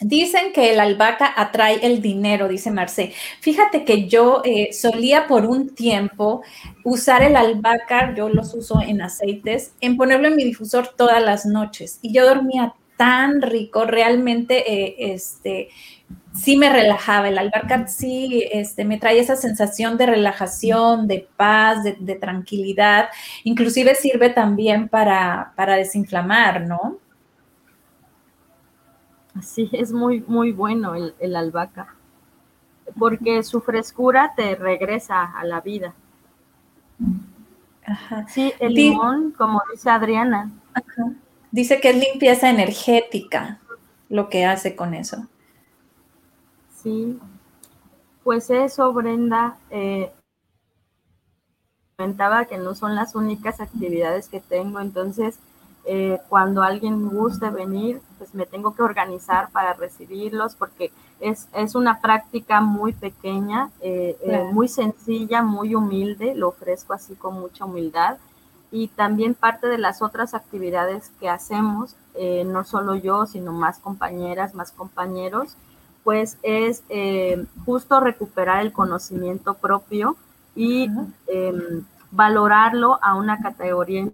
Dicen que el albahaca atrae el dinero, dice Marce. Fíjate que yo eh, solía por un tiempo usar el albahaca, yo los uso en aceites, en ponerlo en mi difusor todas las noches y yo dormía tan rico, realmente eh, este, sí me relajaba. El albahaca sí este, me trae esa sensación de relajación, de paz, de, tranquilidad. Inclusive sirve también para, para desinflamar, ¿no? Sí, es muy, muy bueno el, albahaca, porque su frescura te regresa a la vida. Sí, el limón, como dice Adriana. Dice que es limpieza energética lo que hace con eso. Sí, pues eso, Brenda. Eh, comentaba que no son las únicas actividades que tengo, entonces eh, cuando alguien guste venir, pues me tengo que organizar para recibirlos porque es, es una práctica muy pequeña, eh, eh, muy sencilla, muy humilde, lo ofrezco así con mucha humildad. Y también parte de las otras actividades que hacemos, no solo yo, sino más compañeras, más compañeros, pues es justo recuperar el conocimiento propio y em, valorarlo a una categoría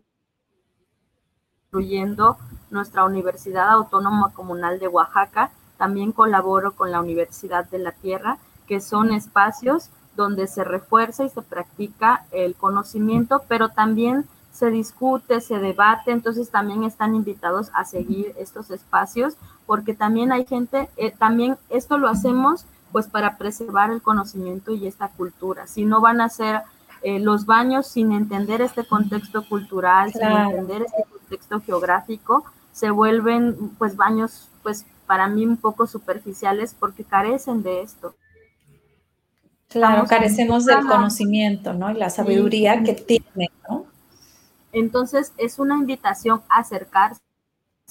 incluyendo nuestra Universidad Autónoma Comunal de Oaxaca. También colaboro con la Universidad de la Tierra, que son espacios donde se refuerza y se practica el conocimiento, pero también se discute, se debate, entonces también están invitados a seguir estos espacios, porque también hay gente, eh, también esto lo hacemos pues para preservar el conocimiento y esta cultura. Si no van a ser eh, los baños sin entender este contexto cultural, sin entender este contexto geográfico, se vuelven pues baños pues para mí un poco superficiales porque carecen de esto. Claro, carecemos del conocimiento, ¿no? Y la sabiduría que tiene, ¿no? Entonces es una invitación a acercarse,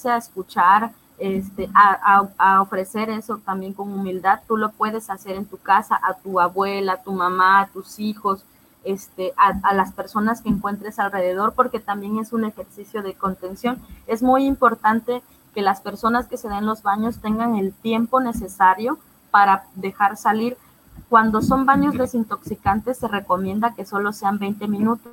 a escuchar, este, a, a, ofrecer eso también con humildad. Tú lo puedes hacer en tu casa, a tu abuela, a tu mamá, a tus hijos, este, a, las personas que encuentres alrededor, porque también es un ejercicio de contención. Es muy importante que las personas que se den los baños tengan el tiempo necesario para dejar salir. Cuando son baños desintoxicantes, se recomienda que solo sean 20 minutos.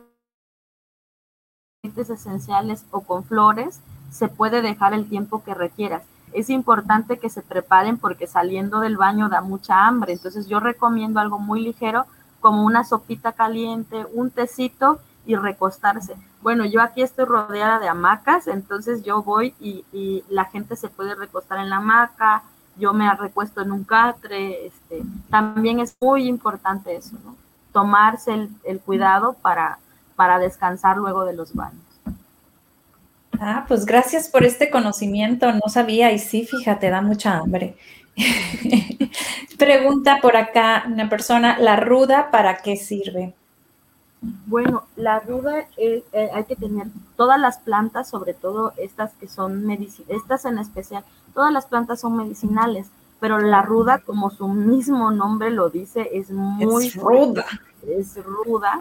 esenciales o con flores, se puede dejar el tiempo que requieras. Es importante que se preparen porque saliendo del baño da mucha hambre. Entonces yo recomiendo algo muy ligero como una sopita caliente, un tecito y recostarse. Bueno, yo aquí estoy rodeada de hamacas, entonces yo voy y, la gente se puede recostar en la hamaca, yo me recuesto en un catre, este, también es muy importante eso, ¿no? Tomarse el, cuidado para, para descansar luego de los baños. Ah, pues gracias por este conocimiento, no sabía y sí, fíjate, da mucha hambre. Pregunta por acá una persona, ¿la ruda para qué sirve? Bueno, la ruda eh, hay que tener todas las plantas, sobre todo estas que son medicinales, estas en especial, todas las plantas son medicinales, pero la ruda, como su mismo nombre lo dice, es muy ruda. Es ruda.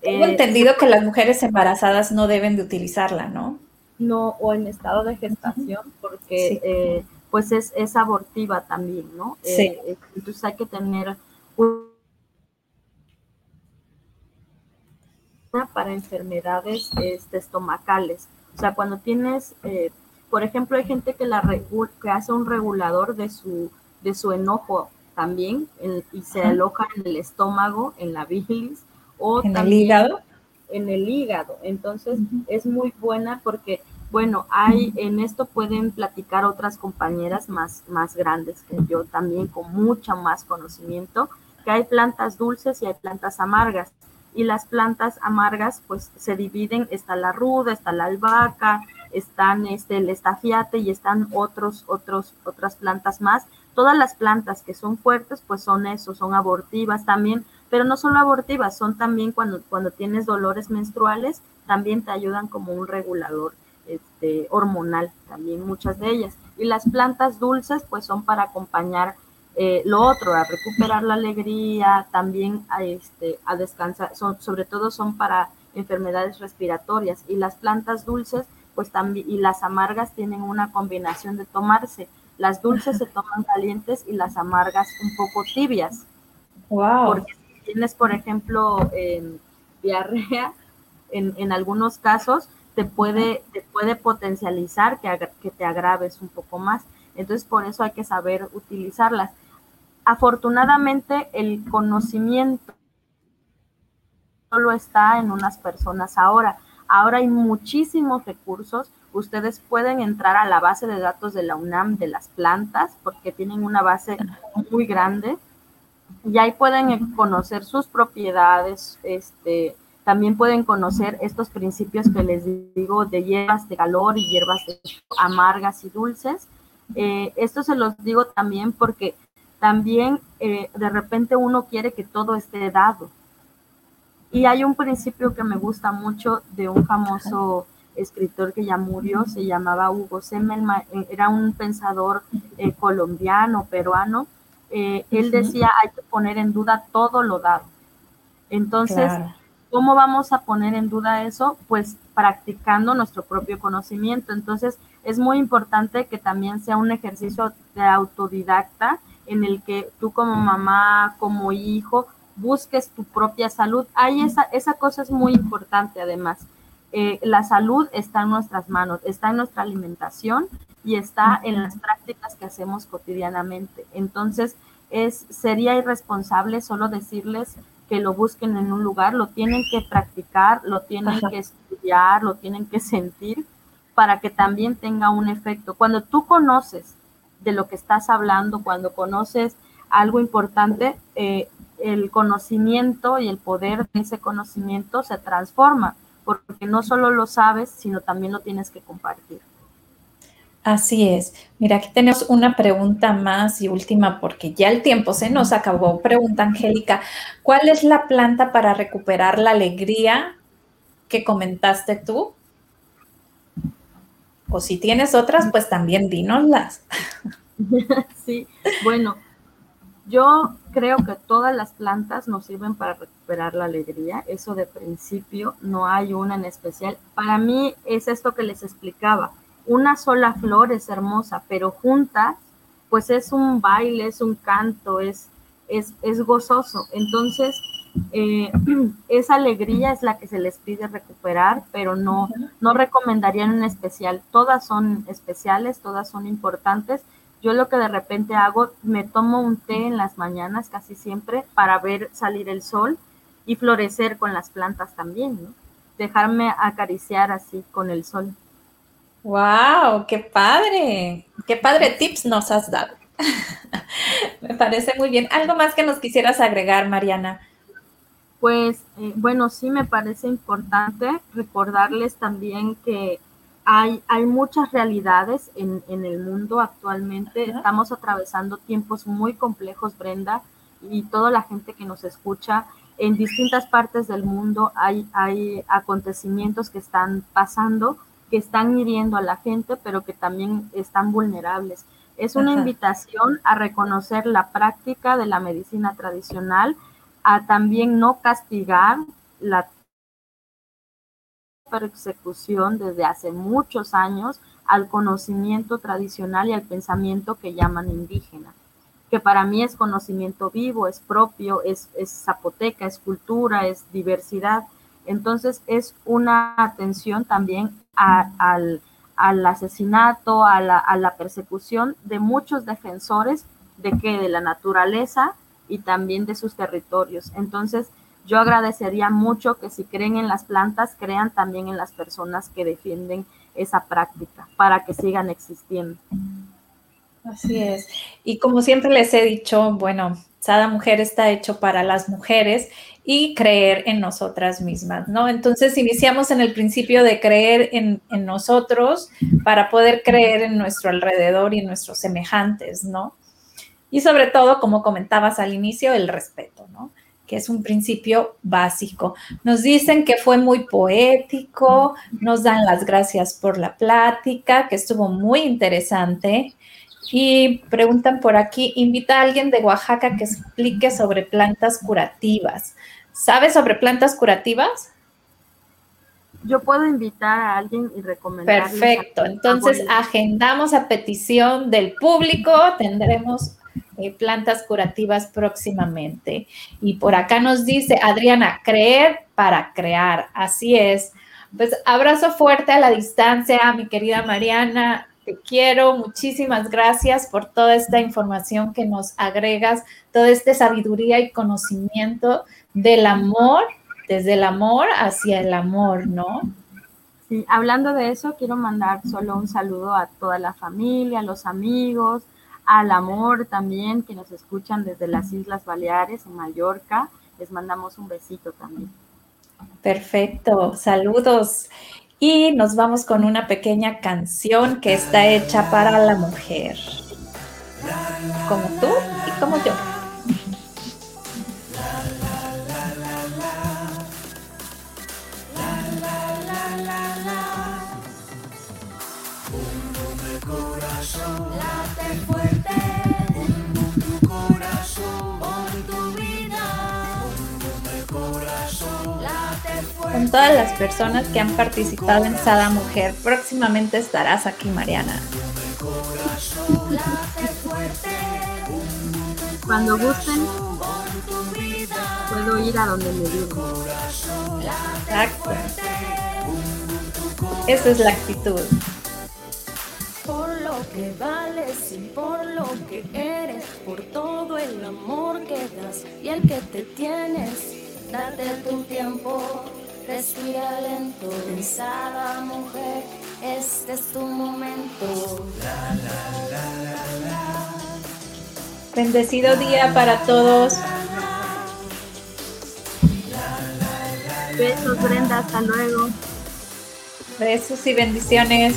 Tengo eh, entendido que las mujeres embarazadas no deben de utilizarla, ¿no? No, o en estado de gestación, porque eh, pues es, es abortiva también, ¿no? Sí. Eh, entonces hay que tener para enfermedades este, estomacales. O sea, cuando tienes, eh, por ejemplo, hay gente que, la que hace un regulador de su, de su enojo también y se aloja en el estómago, en la bilis o en el hígado. En el hígado. Entonces es muy buena porque bueno, hay en esto pueden platicar otras compañeras más, más grandes que yo también con mucho más conocimiento, que hay plantas dulces y hay plantas amargas. Y las plantas amargas pues se dividen, está la ruda, está la albahaca, están este, el estafiate y están otros, otros, otras plantas más. Todas las plantas que son fuertes pues son eso, son abortivas también, pero no solo abortivas, son también cuando, cuando tienes dolores menstruales, también te ayudan como un regulador este, hormonal, también muchas de ellas. Y las plantas dulces, pues son para acompañar eh, lo otro, a recuperar la alegría, también a, este, a descansar, son, sobre todo son para enfermedades respiratorias. Y las plantas dulces, pues también, y las amargas tienen una combinación de tomarse. Las dulces se toman calientes y las amargas un poco tibias. Wow. Porque si tienes, por ejemplo, diarrea, en, en algunos casos, te puede, te puede potencializar que, que te agraves un poco más. Entonces, por eso hay que saber utilizarlas. Afortunadamente, el conocimiento solo está en unas personas ahora. Ahora hay muchísimos recursos. Ustedes pueden entrar a la base de datos de la UNAM de las plantas porque tienen una base muy grande y ahí pueden conocer sus propiedades, este, También pueden conocer estos principios que les digo de hierbas de calor y hierbas amargas y dulces. Eh, esto se los digo también porque también eh, de repente uno quiere que todo esté dado. Y hay un principio que me gusta mucho de un famoso escritor que ya murió, se llamaba Hugo Semmelman, eh, era un pensador eh, colombiano, peruano. él decía, hay que poner en duda todo lo dado. Entonces, ¿cómo vamos a poner en duda eso? Pues practicando nuestro propio conocimiento. Entonces, es muy importante que también sea un ejercicio de autodidacta en el que tú como mamá, como hijo, busques tu propia salud. Ahí esa, esa cosa es muy importante además. Eh, la salud está en nuestras manos, está en nuestra alimentación y está en las prácticas que hacemos cotidianamente. Entonces, es, sería irresponsable solo decirles que lo busquen en un lugar, lo tienen que practicar, lo tienen que estudiar, lo tienen que sentir para que también tenga un efecto. Cuando tú conoces de lo que estás hablando, cuando conoces algo importante, eh, el conocimiento y el poder de ese conocimiento se transforma, porque no solo lo sabes, sino también lo tienes que compartir. Así es. Mira, aquí tenemos una pregunta más y última porque ya el tiempo se nos acabó. Pregunta Angélica, ¿cuál es la planta para recuperar la alegría que comentaste tú? O si tienes otras, pues también dínoslas. Sí, bueno, yo creo que todas las plantas nos sirven para recuperar la alegría. Eso de principio, no hay una en especial. Para mí es esto que les explicaba. Una sola flor es hermosa, pero juntas, pues es un baile, es un canto, es, es, es gozoso. Entonces, eh, esa alegría es la que se les pide recuperar, pero no, no recomendarían en especial. Todas son especiales, todas son importantes. Yo lo que de repente hago, me tomo un té en las mañanas casi siempre para ver salir el sol y florecer con las plantas también, ¿no? Dejarme acariciar así con el sol. ¡Wow! ¡Qué padre! ¡Qué padre tips nos has dado! Me parece muy bien. ¿Algo más que nos quisieras agregar, Mariana? Pues eh, bueno, sí me parece importante recordarles también que hay, hay muchas realidades en, el mundo actualmente. Estamos atravesando tiempos muy complejos, Brenda, y toda la gente que nos escucha. En distintas partes del mundo hay, hay acontecimientos que están pasando, que están hiriendo a la gente, pero que también están vulnerables. Es una invitación a reconocer la práctica de la medicina tradicional, a también no castigar la persecución desde hace muchos años al conocimiento tradicional y al pensamiento que llaman indígena, que para mí es conocimiento vivo, es propio, es, zapoteca, es cultura, es diversidad. Entonces es una atención también al, asesinato, a la, a la persecución de muchos defensores de que de la naturaleza y también de sus territorios. Entonces, yo agradecería mucho que si creen en las plantas, crean también en las personas que defienden esa práctica para que sigan existiendo. Así es. Y como siempre les he dicho, bueno, Sada Mujer está hecho para las mujeres y creer en nosotras mismas, ¿no? Entonces iniciamos en el principio de creer en, en nosotros para poder creer en nuestro alrededor y en nuestros semejantes, ¿no? Y sobre todo, como comentabas al inicio, el respeto, ¿no? que es un principio básico. Nos dicen que fue muy poético, nos dan las gracias por la plática, que estuvo muy interesante. Y preguntan por aquí, invita a alguien de Oaxaca que explique sobre plantas curativas. ¿Sabes sobre plantas curativas? Yo puedo invitar a alguien y recomendar. Perfecto, entonces agendamos a petición del público, tendremos eh, plantas curativas próximamente. Y por acá nos dice Adriana, creer para crear. Así es. Pues abrazo fuerte a la distancia, mi querida Mariana. Te quiero, muchísimas gracias por toda esta información que nos agregas, toda esta sabiduría y conocimiento del amor, desde el amor hacia el amor, ¿no? Sí, hablando de eso, quiero mandar solo un saludo a toda la familia, a los amigos, al amor también, que nos escuchan desde las Islas Baleares, en Mallorca. Les mandamos un besito también. Perfecto, saludos. Y nos vamos con una pequeña canción que está hecha para la mujer. Como tú y como yo. Con todas las personas que han participado en Sada Mujer. Próximamente estarás aquí, Mariana. Cuando gusten, puedo ir a donde me digan. Exacto. Esa es la actitud. Por lo que vales y por lo que eres, por todo el amor que das y el que te tienes, date tu tiempo Respira lento, pensada mujer, este es tu momento. Bendecido día para todos. Besos, Brenda, hasta luego. Besos y bendiciones.